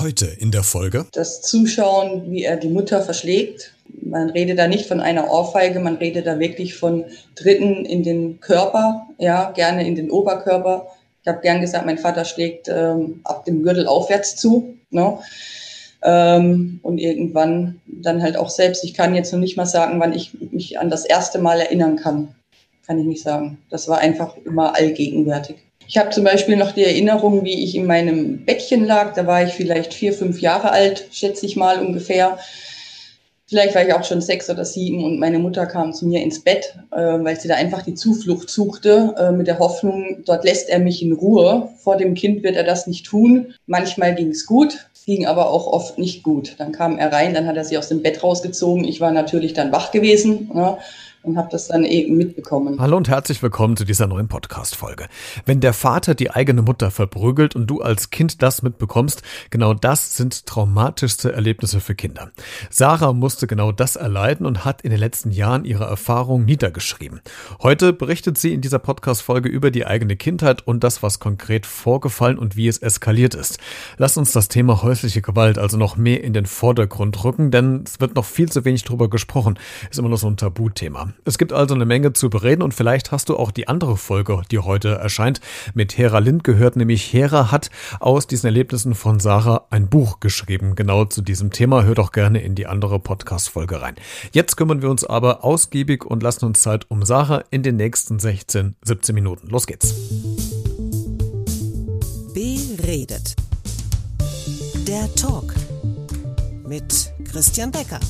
Heute in der Folge. Das Zuschauen, wie er die Mutter verschlägt. Man redet da nicht von einer Ohrfeige, man redet da wirklich von Dritten in den Körper, ja, gerne in den Oberkörper. Ich habe gern gesagt, mein Vater schlägt ähm, ab dem Gürtel aufwärts zu. Ne? Ähm, und irgendwann dann halt auch selbst. Ich kann jetzt noch nicht mal sagen, wann ich mich an das erste Mal erinnern kann. Kann ich nicht sagen. Das war einfach immer allgegenwärtig. Ich habe zum Beispiel noch die Erinnerung, wie ich in meinem Bettchen lag. Da war ich vielleicht vier, fünf Jahre alt, schätze ich mal ungefähr. Vielleicht war ich auch schon sechs oder sieben und meine Mutter kam zu mir ins Bett, äh, weil sie da einfach die Zuflucht suchte, äh, mit der Hoffnung, dort lässt er mich in Ruhe. Vor dem Kind wird er das nicht tun. Manchmal ging es gut, ging aber auch oft nicht gut. Dann kam er rein, dann hat er sie aus dem Bett rausgezogen. Ich war natürlich dann wach gewesen. Ne? Und habe das dann eben mitbekommen. Hallo und herzlich willkommen zu dieser neuen Podcast-Folge. Wenn der Vater die eigene Mutter verprügelt und du als Kind das mitbekommst, genau das sind traumatischste Erlebnisse für Kinder. Sarah musste genau das erleiden und hat in den letzten Jahren ihre Erfahrung niedergeschrieben. Heute berichtet sie in dieser Podcast-Folge über die eigene Kindheit und das, was konkret vorgefallen und wie es eskaliert ist. Lass uns das Thema häusliche Gewalt also noch mehr in den Vordergrund rücken, denn es wird noch viel zu wenig drüber gesprochen. Ist immer noch so ein Tabuthema. Es gibt also eine Menge zu bereden und vielleicht hast du auch die andere Folge, die heute erscheint, mit Hera Lind gehört, nämlich Hera hat aus diesen Erlebnissen von Sarah ein Buch geschrieben, genau zu diesem Thema. Hör doch gerne in die andere Podcast-Folge rein. Jetzt kümmern wir uns aber ausgiebig und lassen uns Zeit um Sarah in den nächsten 16, 17 Minuten. Los geht's. Beredet. Der Talk mit Christian Becker.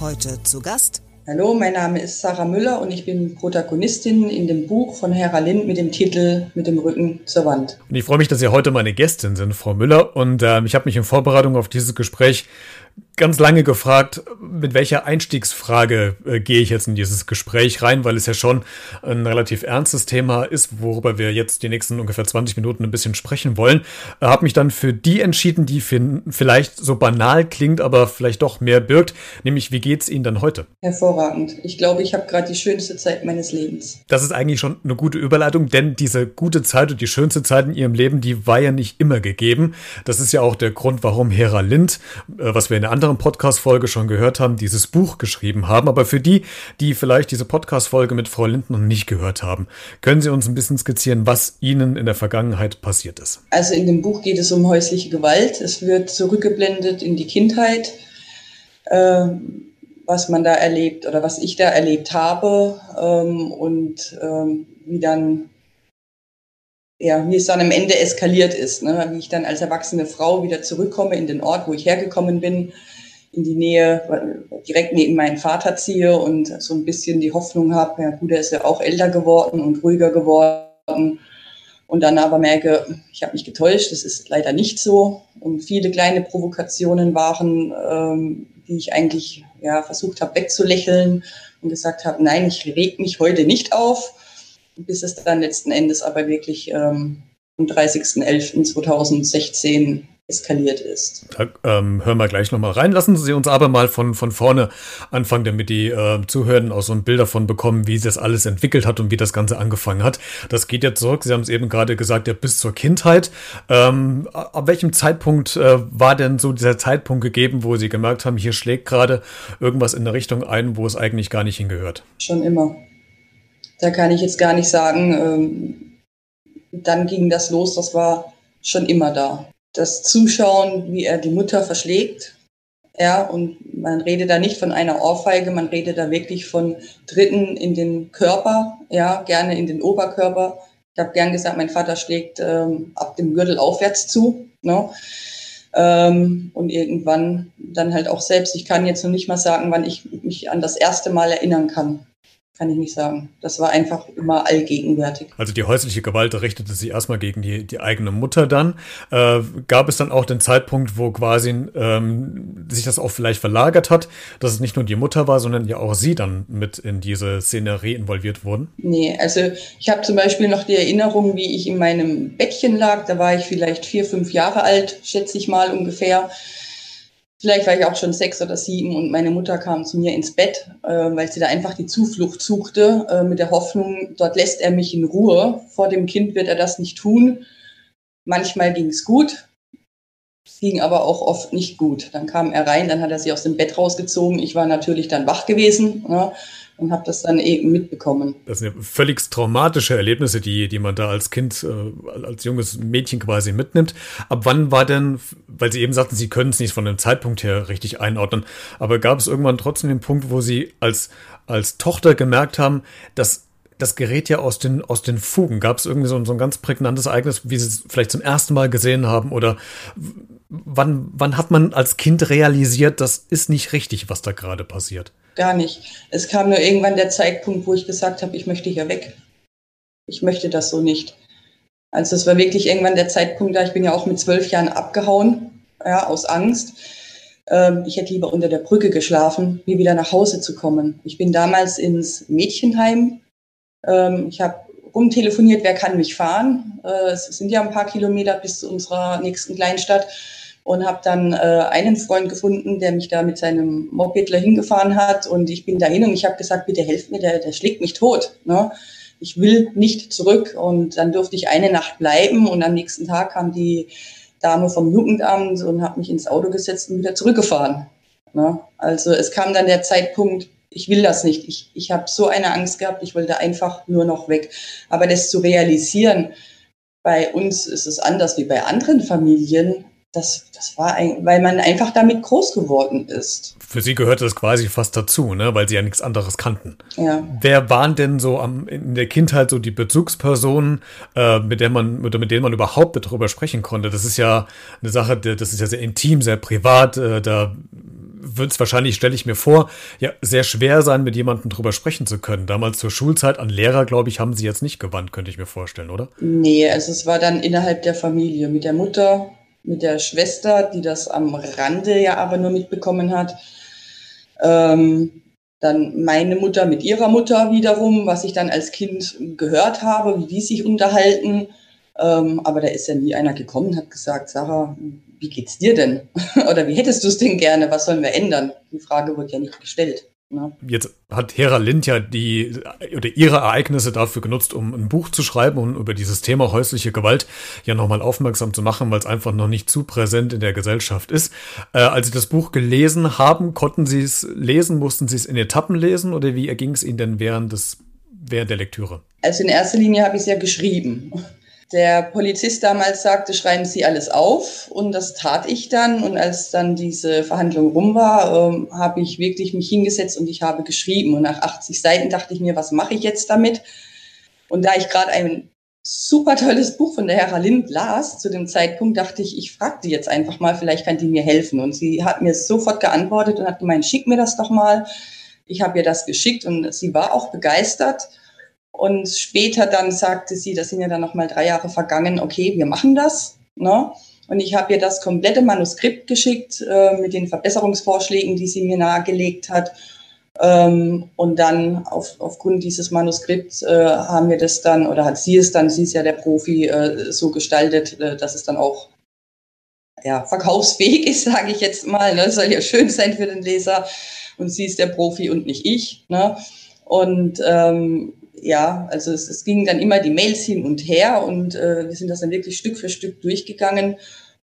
Heute zu Gast. Hallo, mein Name ist Sarah Müller und ich bin Protagonistin in dem Buch von Hera Lind mit dem Titel Mit dem Rücken zur Wand. Und ich freue mich, dass Sie heute meine Gästin sind, Frau Müller. Und äh, ich habe mich in Vorbereitung auf dieses Gespräch ganz lange gefragt, mit welcher Einstiegsfrage äh, gehe ich jetzt in dieses Gespräch rein, weil es ja schon ein relativ ernstes Thema ist, worüber wir jetzt die nächsten ungefähr 20 Minuten ein bisschen sprechen wollen. Äh, habe mich dann für die entschieden, die vielleicht so banal klingt, aber vielleicht doch mehr birgt, nämlich wie geht's Ihnen dann heute? Hervorragend. Ich glaube, ich habe gerade die schönste Zeit meines Lebens. Das ist eigentlich schon eine gute Überleitung, denn diese gute Zeit und die schönste Zeit in Ihrem Leben, die war ja nicht immer gegeben. Das ist ja auch der Grund, warum Hera Lind, äh, was wir in der anderen Podcast-Folge schon gehört haben, dieses Buch geschrieben haben. Aber für die, die vielleicht diese Podcast-Folge mit Frau Linden noch nicht gehört haben, können Sie uns ein bisschen skizzieren, was Ihnen in der Vergangenheit passiert ist? Also in dem Buch geht es um häusliche Gewalt. Es wird zurückgeblendet in die Kindheit, äh, was man da erlebt oder was ich da erlebt habe ähm, und ähm, wie dann ja, wie es dann am Ende eskaliert ist, ne? wie ich dann als erwachsene Frau wieder zurückkomme in den Ort, wo ich hergekommen bin, in die Nähe, direkt neben meinen Vater ziehe und so ein bisschen die Hoffnung habe, ja gut, er ist ja auch älter geworden und ruhiger geworden. Und dann aber merke, ich habe mich getäuscht, das ist leider nicht so. Und viele kleine Provokationen waren, ähm, die ich eigentlich ja, versucht habe wegzulächeln und gesagt habe, nein, ich reg mich heute nicht auf, bis es dann letzten Endes aber wirklich ähm, am 30.11.2016 eskaliert ist. Da ähm, hören wir gleich nochmal rein. Lassen Sie uns aber mal von, von vorne anfangen, damit die äh, Zuhörenden auch so ein Bild davon bekommen, wie sich das alles entwickelt hat und wie das Ganze angefangen hat. Das geht ja zurück, Sie haben es eben gerade gesagt, ja bis zur Kindheit. Ähm, ab welchem Zeitpunkt äh, war denn so dieser Zeitpunkt gegeben, wo Sie gemerkt haben, hier schlägt gerade irgendwas in eine Richtung ein, wo es eigentlich gar nicht hingehört? Schon immer. Da kann ich jetzt gar nicht sagen, ähm, dann ging das los, das war schon immer da das Zuschauen, wie er die Mutter verschlägt. Ja, und man redet da nicht von einer Ohrfeige, man redet da wirklich von Dritten in den Körper, ja, gerne in den Oberkörper. Ich habe gern gesagt, mein Vater schlägt ähm, ab dem Gürtel aufwärts zu. Ne? Ähm, und irgendwann dann halt auch selbst. Ich kann jetzt noch nicht mal sagen, wann ich mich an das erste Mal erinnern kann kann ich nicht sagen. Das war einfach immer allgegenwärtig. Also die häusliche Gewalt richtete sich erstmal gegen die, die eigene Mutter dann. Äh, gab es dann auch den Zeitpunkt, wo quasi ähm, sich das auch vielleicht verlagert hat, dass es nicht nur die Mutter war, sondern ja auch sie dann mit in diese Szenerie involviert wurden? Nee, also ich habe zum Beispiel noch die Erinnerung, wie ich in meinem Bettchen lag. Da war ich vielleicht vier, fünf Jahre alt, schätze ich mal ungefähr. Vielleicht war ich auch schon sechs oder sieben und meine Mutter kam zu mir ins Bett, äh, weil sie da einfach die Zuflucht suchte, äh, mit der Hoffnung, dort lässt er mich in Ruhe. Vor dem Kind wird er das nicht tun. Manchmal ging es gut, ging aber auch oft nicht gut. Dann kam er rein, dann hat er sie aus dem Bett rausgezogen. Ich war natürlich dann wach gewesen. Ne? Und habe das dann eben mitbekommen. Das sind ja völlig traumatische Erlebnisse, die, die man da als Kind, äh, als junges Mädchen quasi mitnimmt. Ab wann war denn, weil Sie eben sagten, Sie können es nicht von dem Zeitpunkt her richtig einordnen, aber gab es irgendwann trotzdem den Punkt, wo Sie als, als Tochter gemerkt haben, dass das gerät ja aus den, aus den Fugen. Gab es irgendwie so, so ein ganz prägnantes Ereignis, wie Sie es vielleicht zum ersten Mal gesehen haben? Oder wann, wann hat man als Kind realisiert, das ist nicht richtig, was da gerade passiert? Gar nicht. Es kam nur irgendwann der Zeitpunkt, wo ich gesagt habe, ich möchte hier weg. Ich möchte das so nicht. Also es war wirklich irgendwann der Zeitpunkt da, ich bin ja auch mit zwölf Jahren abgehauen, ja, aus Angst. Ähm, ich hätte lieber unter der Brücke geschlafen, wie wieder nach Hause zu kommen. Ich bin damals ins Mädchenheim. Ähm, ich habe rumtelefoniert, wer kann mich fahren. Äh, es sind ja ein paar Kilometer bis zu unserer nächsten Kleinstadt und habe dann äh, einen Freund gefunden, der mich da mit seinem Mopedler hingefahren hat und ich bin dahin und ich habe gesagt, bitte helft mir, der, der schlägt mich tot. Ne? Ich will nicht zurück und dann durfte ich eine Nacht bleiben und am nächsten Tag kam die Dame vom Jugendamt und hat mich ins Auto gesetzt und wieder zurückgefahren. Ne? Also es kam dann der Zeitpunkt, ich will das nicht. Ich, ich habe so eine Angst gehabt, ich wollte einfach nur noch weg. Aber das zu realisieren, bei uns ist es anders wie bei anderen Familien das, das war ein, weil man einfach damit groß geworden ist. Für sie gehörte das quasi fast dazu, ne? weil sie ja nichts anderes kannten. Ja. Wer waren denn so am, in der Kindheit so die Bezugspersonen, äh, mit der man, oder mit denen man überhaupt darüber sprechen konnte? Das ist ja eine Sache, das ist ja sehr intim, sehr privat. Äh, da wird es wahrscheinlich, stelle ich mir vor, ja, sehr schwer sein, mit jemandem drüber sprechen zu können. Damals zur Schulzeit an Lehrer, glaube ich, haben sie jetzt nicht gewandt, könnte ich mir vorstellen, oder? Nee, also es war dann innerhalb der Familie mit der Mutter, mit der Schwester, die das am Rande ja aber nur mitbekommen hat. Ähm, dann meine Mutter mit ihrer Mutter wiederum, was ich dann als Kind gehört habe, wie die sich unterhalten. Ähm, aber da ist ja nie einer gekommen hat gesagt, Sarah, wie geht's dir denn? Oder wie hättest du es denn gerne? Was sollen wir ändern? Die Frage wird ja nicht gestellt. Ne? Jetzt hat Hera Lind ja die oder ihre Ereignisse dafür genutzt, um ein Buch zu schreiben und über dieses Thema häusliche Gewalt ja nochmal aufmerksam zu machen, weil es einfach noch nicht zu präsent in der Gesellschaft ist. Äh, als Sie das Buch gelesen haben, konnten Sie es lesen, mussten Sie es in Etappen lesen oder wie erging es Ihnen denn während des während der Lektüre? Also in erster Linie habe ich es ja geschrieben der Polizist damals sagte, schreiben Sie alles auf und das tat ich dann. Und als dann diese Verhandlung rum war, ähm, habe ich wirklich mich hingesetzt und ich habe geschrieben. Und nach 80 Seiten dachte ich mir, was mache ich jetzt damit? Und da ich gerade ein super tolles Buch von der Hera Lind las zu dem Zeitpunkt, dachte ich, ich frage die jetzt einfach mal, vielleicht kann die mir helfen. Und sie hat mir sofort geantwortet und hat gemeint, schick mir das doch mal. Ich habe ihr das geschickt und sie war auch begeistert. Und später dann sagte sie, das sind ja dann nochmal drei Jahre vergangen, okay, wir machen das. Ne? Und ich habe ihr das komplette Manuskript geschickt äh, mit den Verbesserungsvorschlägen, die sie mir nahegelegt hat. Ähm, und dann auf, aufgrund dieses Manuskripts äh, haben wir das dann, oder hat sie es dann, sie ist ja der Profi, äh, so gestaltet, äh, dass es dann auch ja, verkaufsfähig ist, sage ich jetzt mal. Ne? Soll ja schön sein für den Leser. Und sie ist der Profi und nicht ich. Ne? Und ähm, ja, also es, es gingen dann immer die Mails hin und her und äh, wir sind das dann wirklich Stück für Stück durchgegangen.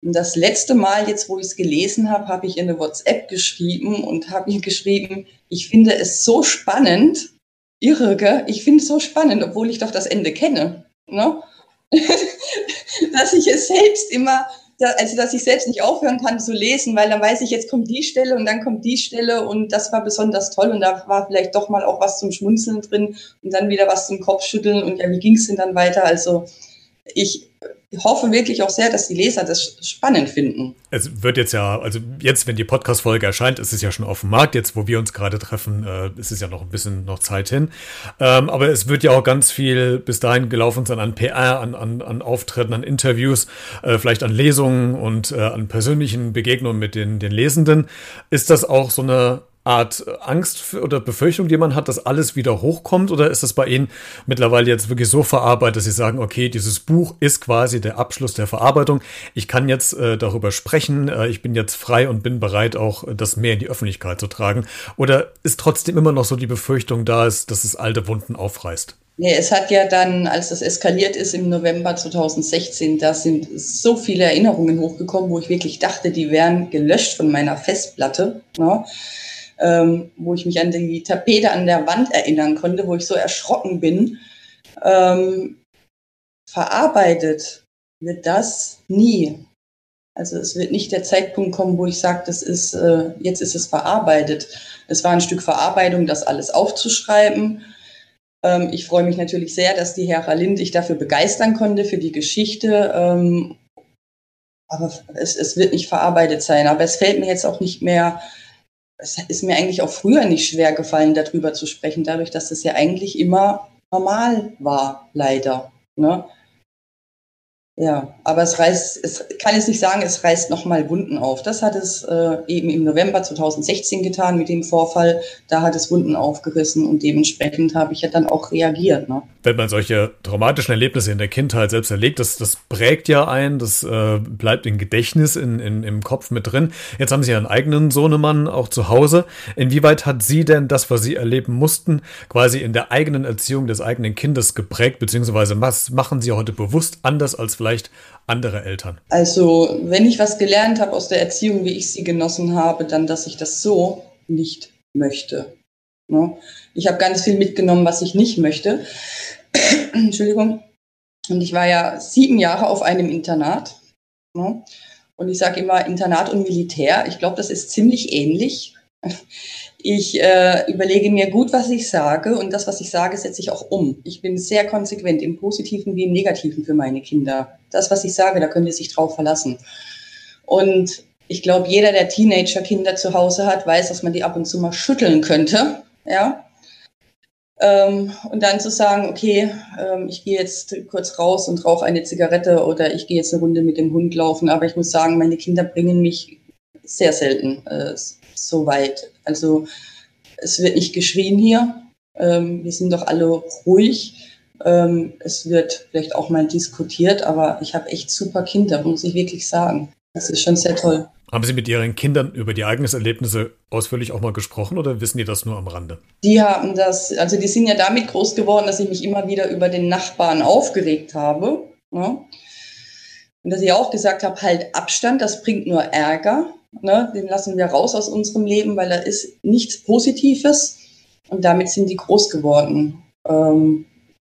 Und das letzte Mal, jetzt wo ich es gelesen habe, habe ich in eine WhatsApp geschrieben und habe ihr geschrieben, ich finde es so spannend, irre, ich finde es so spannend, obwohl ich doch das Ende kenne, ne? dass ich es selbst immer also dass ich selbst nicht aufhören kann zu lesen, weil dann weiß ich, jetzt kommt die Stelle und dann kommt die Stelle und das war besonders toll und da war vielleicht doch mal auch was zum Schmunzeln drin und dann wieder was zum Kopfschütteln und ja, wie ging es denn dann weiter? Also ich hoffe wirklich auch sehr, dass die Leser das spannend finden. Es wird jetzt ja, also jetzt, wenn die Podcast-Folge erscheint, ist es ja schon auf dem Markt. Jetzt, wo wir uns gerade treffen, äh, ist es ja noch ein bisschen noch Zeit hin. Ähm, aber es wird ja auch ganz viel bis dahin gelaufen sein an PR, an, an, an Auftritten, an Interviews, äh, vielleicht an Lesungen und äh, an persönlichen Begegnungen mit den, den Lesenden. Ist das auch so eine Art Angst oder Befürchtung, die man hat, dass alles wieder hochkommt? Oder ist das bei Ihnen mittlerweile jetzt wirklich so verarbeitet, dass Sie sagen, okay, dieses Buch ist quasi der Abschluss der Verarbeitung. Ich kann jetzt äh, darüber sprechen. Äh, ich bin jetzt frei und bin bereit, auch das mehr in die Öffentlichkeit zu tragen. Oder ist trotzdem immer noch so die Befürchtung da ist, dass es alte Wunden aufreißt? Nee, es hat ja dann, als das eskaliert ist im November 2016, da sind so viele Erinnerungen hochgekommen, wo ich wirklich dachte, die wären gelöscht von meiner Festplatte. Ne? Ähm, wo ich mich an die Tapete an der Wand erinnern konnte, wo ich so erschrocken bin. Ähm, verarbeitet wird das nie. Also es wird nicht der Zeitpunkt kommen, wo ich sage, das ist, äh, jetzt ist es verarbeitet. Es war ein Stück Verarbeitung, das alles aufzuschreiben ähm, ich freue mich natürlich sehr, dass die Herra Lind ich dafür begeistern konnte, für die Geschichte. Ähm, aber es, es wird nicht verarbeitet sein. Aber es fällt mir jetzt auch nicht mehr, es ist mir eigentlich auch früher nicht schwer gefallen, darüber zu sprechen, dadurch, dass es ja eigentlich immer normal war, leider. Ne? Ja, aber es reißt, es kann jetzt nicht sagen, es reißt nochmal Wunden auf. Das hat es äh, eben im November 2016 getan mit dem Vorfall. Da hat es Wunden aufgerissen und dementsprechend habe ich ja dann auch reagiert. Ne? Wenn man solche traumatischen Erlebnisse in der Kindheit selbst erlebt, das, das prägt ja ein, das äh, bleibt im Gedächtnis, in, in, im Kopf mit drin. Jetzt haben Sie einen eigenen Sohnemann auch zu Hause. Inwieweit hat Sie denn das, was Sie erleben mussten, quasi in der eigenen Erziehung des eigenen Kindes geprägt, beziehungsweise was machen Sie heute bewusst anders als vielleicht vielleicht andere Eltern? Also, wenn ich was gelernt habe aus der Erziehung, wie ich sie genossen habe, dann, dass ich das so nicht möchte. Ne? Ich habe ganz viel mitgenommen, was ich nicht möchte. Entschuldigung. Und ich war ja sieben Jahre auf einem Internat. Ne? Und ich sage immer Internat und Militär. Ich glaube, das ist ziemlich ähnlich. Ich äh, überlege mir gut, was ich sage und das, was ich sage, setze ich auch um. Ich bin sehr konsequent im Positiven wie im Negativen für meine Kinder. Das, was ich sage, da können die sich drauf verlassen. Und ich glaube, jeder, der Teenager-Kinder zu Hause hat, weiß, dass man die ab und zu mal schütteln könnte. Ja. Ähm, und dann zu sagen, okay, ähm, ich gehe jetzt kurz raus und rauche eine Zigarette oder ich gehe jetzt eine Runde mit dem Hund laufen. Aber ich muss sagen, meine Kinder bringen mich sehr selten äh, so weit. Also es wird nicht geschrien hier. Ähm, wir sind doch alle ruhig. Ähm, es wird vielleicht auch mal diskutiert, aber ich habe echt super Kinder, muss ich wirklich sagen. Das ist schon sehr toll. Haben Sie mit Ihren Kindern über die eigenen Erlebnisse ausführlich auch mal gesprochen oder wissen die das nur am Rande? Die haben das, also die sind ja damit groß geworden, dass ich mich immer wieder über den Nachbarn aufgeregt habe. Ne? Und dass ich auch gesagt habe, halt Abstand, das bringt nur Ärger. Ne? Den lassen wir raus aus unserem Leben, weil da ist nichts Positives. Und damit sind die groß geworden. Ähm,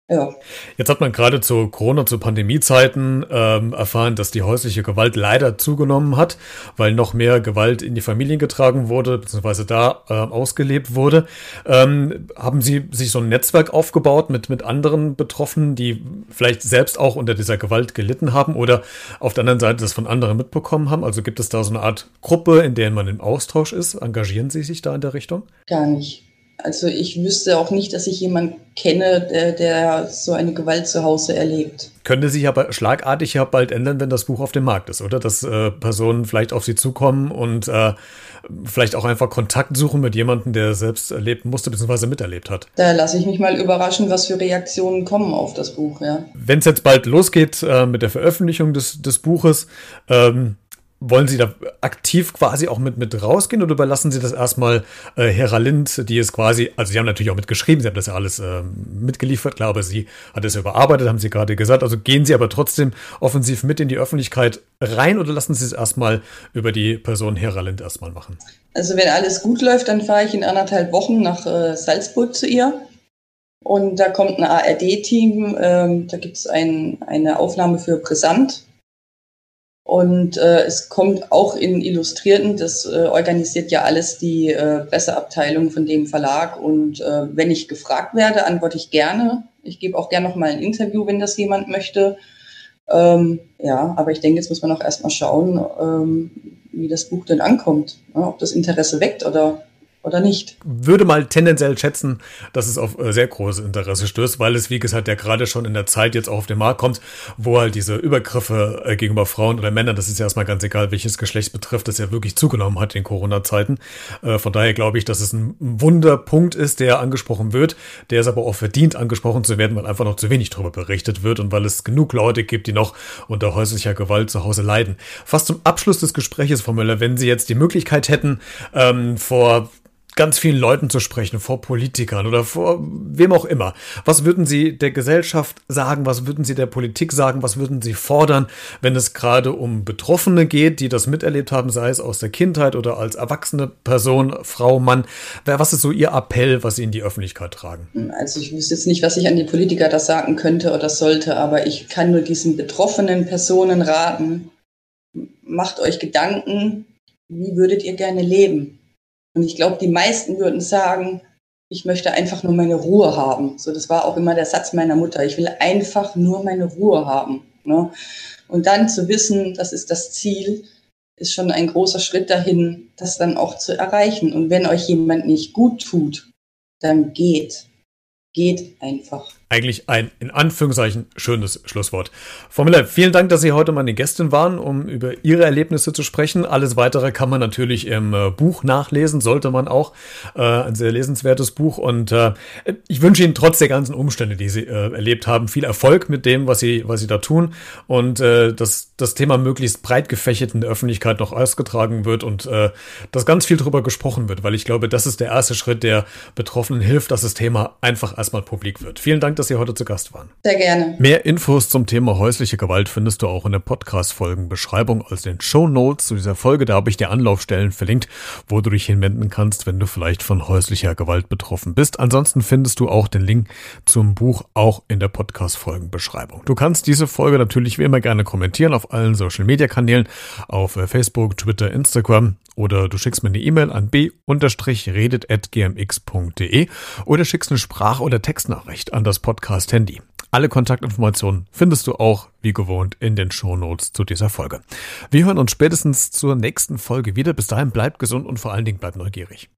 ja. Jetzt hat man gerade zu Corona, zu Pandemiezeiten ähm, erfahren, dass die häusliche Gewalt leider zugenommen hat, weil noch mehr Gewalt in die Familien getragen wurde, beziehungsweise da äh, ausgelebt wurde. Ähm, haben Sie sich so ein Netzwerk aufgebaut mit, mit anderen Betroffenen, die vielleicht selbst auch unter dieser Gewalt gelitten haben oder auf der anderen Seite das von anderen mitbekommen haben? Also gibt es da so eine Art Gruppe, in der man im Austausch ist? Engagieren Sie sich da in der Richtung? Gar nicht. Also ich wüsste auch nicht, dass ich jemanden kenne, der, der so eine Gewalt zu Hause erlebt. Könnte sich aber schlagartig ja bald ändern, wenn das Buch auf dem Markt ist, oder? Dass äh, Personen vielleicht auf sie zukommen und äh, vielleicht auch einfach Kontakt suchen mit jemandem, der selbst erleben musste bzw. miterlebt hat. Da lasse ich mich mal überraschen, was für Reaktionen kommen auf das Buch, ja. Wenn es jetzt bald losgeht äh, mit der Veröffentlichung des, des Buches, ähm, wollen Sie da aktiv quasi auch mit, mit rausgehen oder überlassen Sie das erstmal äh, Hera Lind, die es quasi, also Sie haben natürlich auch mitgeschrieben, Sie haben das ja alles äh, mitgeliefert, klar, aber Sie hat es überarbeitet, haben Sie gerade gesagt. Also gehen Sie aber trotzdem offensiv mit in die Öffentlichkeit rein oder lassen Sie es erstmal über die Person Hera Lind erstmal machen? Also wenn alles gut läuft, dann fahre ich in anderthalb Wochen nach äh, Salzburg zu ihr. Und da kommt ein ARD-Team, ähm, da gibt es ein, eine Aufnahme für Brisant und äh, es kommt auch in Illustrierten, das äh, organisiert ja alles die äh, Presseabteilung von dem Verlag. Und äh, wenn ich gefragt werde, antworte ich gerne. Ich gebe auch gerne noch mal ein Interview, wenn das jemand möchte. Ähm, ja, aber ich denke, jetzt muss man auch erstmal schauen, ähm, wie das Buch denn ankommt. Ja, ob das Interesse weckt oder oder nicht. Würde mal tendenziell schätzen, dass es auf äh, sehr großes Interesse stößt, weil es, wie gesagt, ja gerade schon in der Zeit jetzt auch auf den Markt kommt, wo halt diese Übergriffe äh, gegenüber Frauen oder Männern, das ist ja erstmal ganz egal, welches Geschlecht betrifft, das ja wirklich zugenommen hat in Corona-Zeiten. Äh, von daher glaube ich, dass es ein Wunderpunkt ist, der angesprochen wird, der es aber auch verdient, angesprochen zu werden, weil einfach noch zu wenig darüber berichtet wird und weil es genug Leute gibt, die noch unter häuslicher Gewalt zu Hause leiden. Fast zum Abschluss des Gesprächs, Frau Müller, wenn Sie jetzt die Möglichkeit hätten, ähm, vor ganz vielen Leuten zu sprechen, vor Politikern oder vor wem auch immer. Was würden Sie der Gesellschaft sagen? Was würden Sie der Politik sagen? Was würden Sie fordern, wenn es gerade um Betroffene geht, die das miterlebt haben, sei es aus der Kindheit oder als erwachsene Person, Frau, Mann? Was ist so Ihr Appell, was Sie in die Öffentlichkeit tragen? Also ich wüsste jetzt nicht, was ich an die Politiker das sagen könnte oder sollte, aber ich kann nur diesen betroffenen Personen raten, macht euch Gedanken, wie würdet ihr gerne leben? Und ich glaube, die meisten würden sagen, ich möchte einfach nur meine Ruhe haben. So, das war auch immer der Satz meiner Mutter. Ich will einfach nur meine Ruhe haben. Ne? Und dann zu wissen, das ist das Ziel, ist schon ein großer Schritt dahin, das dann auch zu erreichen. Und wenn euch jemand nicht gut tut, dann geht. Geht einfach eigentlich ein in Anführungszeichen schönes Schlusswort. Frau vielen Dank, dass Sie heute meine Gästin waren, um über Ihre Erlebnisse zu sprechen. Alles weitere kann man natürlich im äh, Buch nachlesen, sollte man auch. Äh, ein sehr lesenswertes Buch und äh, ich wünsche Ihnen trotz der ganzen Umstände, die Sie äh, erlebt haben, viel Erfolg mit dem, was Sie, was Sie da tun und äh, dass das Thema möglichst breit gefächert in der Öffentlichkeit noch ausgetragen wird und dass ganz viel darüber gesprochen wird, weil ich glaube, das ist der erste Schritt, der Betroffenen hilft, dass das Thema einfach erstmal publik wird. Vielen Dank, dass Sie heute zu Gast waren. Sehr gerne. Mehr Infos zum Thema häusliche Gewalt findest du auch in der Podcast-Folgenbeschreibung als den Show Notes zu dieser Folge. Da habe ich dir Anlaufstellen verlinkt, wo du dich hinwenden kannst, wenn du vielleicht von häuslicher Gewalt betroffen bist. Ansonsten findest du auch den Link zum Buch auch in der Podcast-Folgenbeschreibung. Du kannst diese Folge natürlich wie immer gerne kommentieren auf allen Social-Media-Kanälen, auf äh, Facebook, Twitter, Instagram oder du schickst mir eine E-Mail an b-redet.gmx.de oder schickst eine Sprach- oder Textnachricht an das Podcast-Handy. Alle Kontaktinformationen findest du auch, wie gewohnt, in den Shownotes zu dieser Folge. Wir hören uns spätestens zur nächsten Folge wieder. Bis dahin bleibt gesund und vor allen Dingen bleibt neugierig.